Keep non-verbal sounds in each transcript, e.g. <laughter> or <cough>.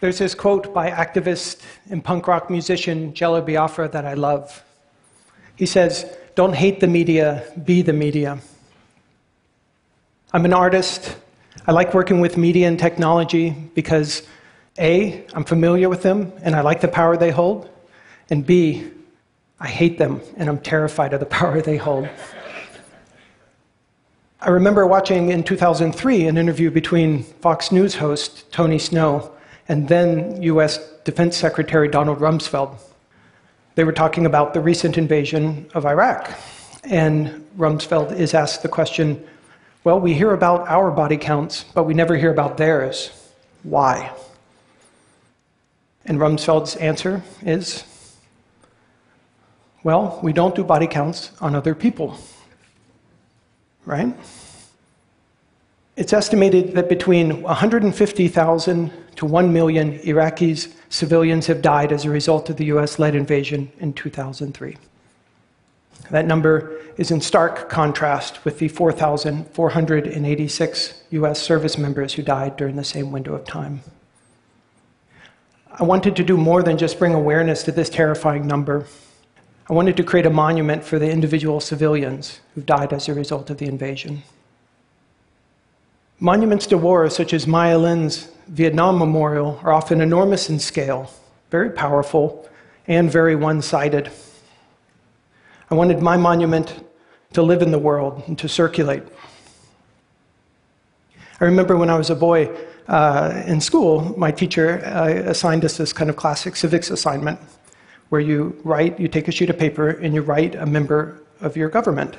There's this quote by activist and punk rock musician Jello Biafra that I love. He says, Don't hate the media, be the media. I'm an artist. I like working with media and technology because A, I'm familiar with them and I like the power they hold, and B, I hate them and I'm terrified of the <laughs> power they hold. I remember watching in 2003 an interview between Fox News host Tony Snow and then US Defense Secretary Donald Rumsfeld. They were talking about the recent invasion of Iraq. And Rumsfeld is asked the question well, we hear about our body counts, but we never hear about theirs. Why? And Rumsfeld's answer is well, we don't do body counts on other people. Right? It's estimated that between 150,000 to 1 million Iraqis, civilians, have died as a result of the US led invasion in 2003. That number is in stark contrast with the 4,486 US service members who died during the same window of time. I wanted to do more than just bring awareness to this terrifying number. I wanted to create a monument for the individual civilians who died as a result of the invasion. Monuments to war, such as Maya Lin's Vietnam Memorial, are often enormous in scale, very powerful, and very one sided. I wanted my monument to live in the world and to circulate. I remember when I was a boy uh, in school, my teacher uh, assigned us this kind of classic civics assignment where you write, you take a sheet of paper and you write a member of your government.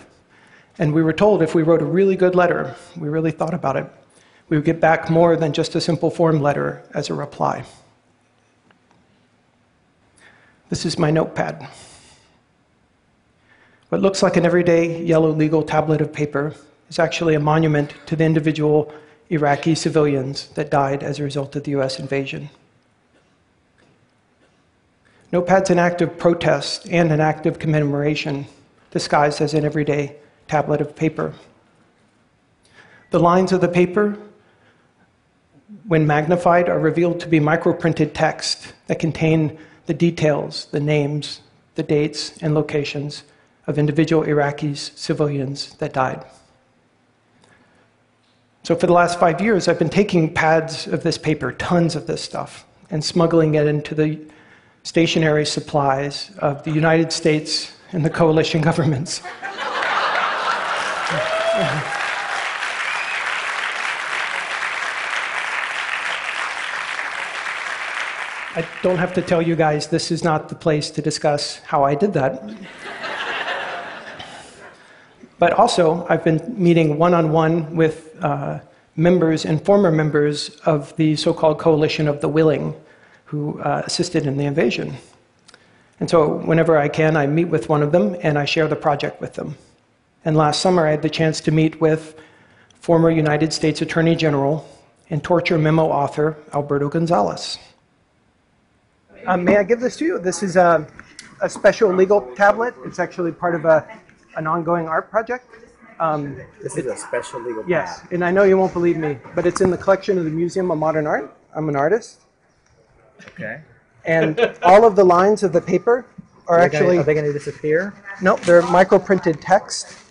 And we were told if we wrote a really good letter, we really thought about it, we would get back more than just a simple form letter as a reply. This is my notepad. What looks like an everyday yellow legal tablet of paper is actually a monument to the individual Iraqi civilians that died as a result of the US invasion. Notepad's an act of protest and an act of commemoration, disguised as an everyday tablet of paper. The lines of the paper, when magnified, are revealed to be microprinted text that contain the details, the names, the dates, and locations of individual Iraqis, civilians that died. So, for the last five years, I've been taking pads of this paper, tons of this stuff, and smuggling it into the stationery supplies of the United States and the coalition governments. <laughs> I don't have to tell you guys this is not the place to discuss how I did that. but also, I've been meeting one on one with uh, members and former members of the so called Coalition of the Willing who uh, assisted in the invasion. And so, whenever I can, I meet with one of them and I share the project with them. And last summer, I had the chance to meet with former United States Attorney General and torture memo author Alberto Gonzales. Um, may I give this to you? This is a, a, special legal tablet. It's actually part of a, an ongoing art project. Um, this is a special legal Yes, and I know you won't believe me, but it's in the collection of the Museum of Modern Art. I'm an artist. Okay. And all of the lines of the paper are, are actually. Gonna, are they going to disappear? No, they're microprinted text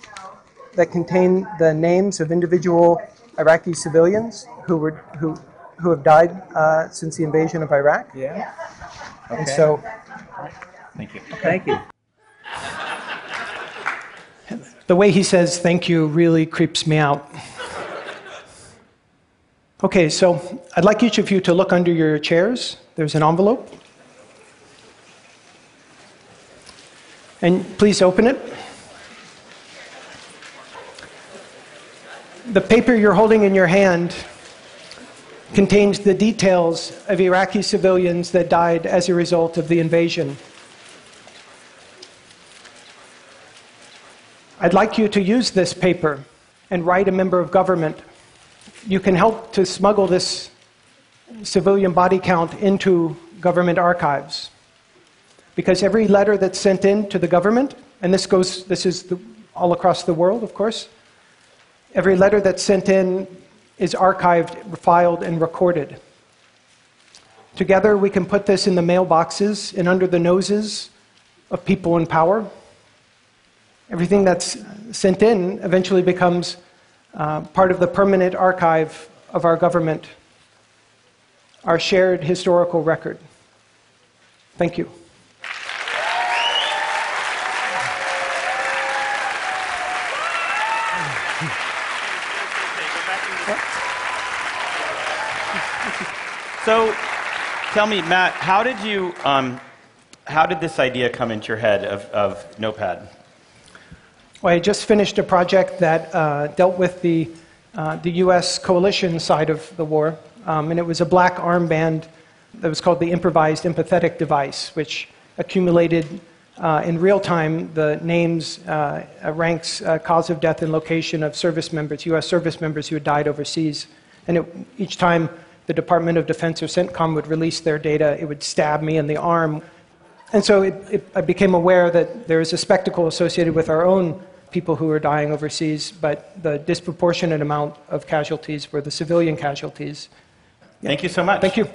that contain the names of individual Iraqi civilians who were who who have died uh, since the invasion of Iraq. Yeah. Okay. And so. Thank you. Thank you. The way he says thank you really creeps me out. Okay, so I'd like each of you to look under your chairs. There's an envelope. And please open it. The paper you're holding in your hand contains the details of Iraqi civilians that died as a result of the invasion. I'd like you to use this paper and write a member of government. You can help to smuggle this civilian body count into government archives. Because every letter that's sent in to the government, and this goes, this is the, all across the world, of course, Every letter that's sent in is archived, filed, and recorded. Together, we can put this in the mailboxes and under the noses of people in power. Everything that's sent in eventually becomes uh, part of the permanent archive of our government, our shared historical record. Thank you. So, tell me, Matt, how did you, um, how did this idea come into your head of, of Notepad? Well, I just finished a project that uh, dealt with the, uh, the U.S. coalition side of the war, um, and it was a black armband that was called the improvised empathetic device, which accumulated uh, in real time the names, uh, uh, ranks, uh, cause of death, and location of service members, U.S. service members who had died overseas. And it, each time the Department of Defense or CENTCOM would release their data, it would stab me in the arm. And so it, it, I became aware that there is a spectacle associated with our own people who are dying overseas, but the disproportionate amount of casualties were the civilian casualties. Thank you so much. Thank you.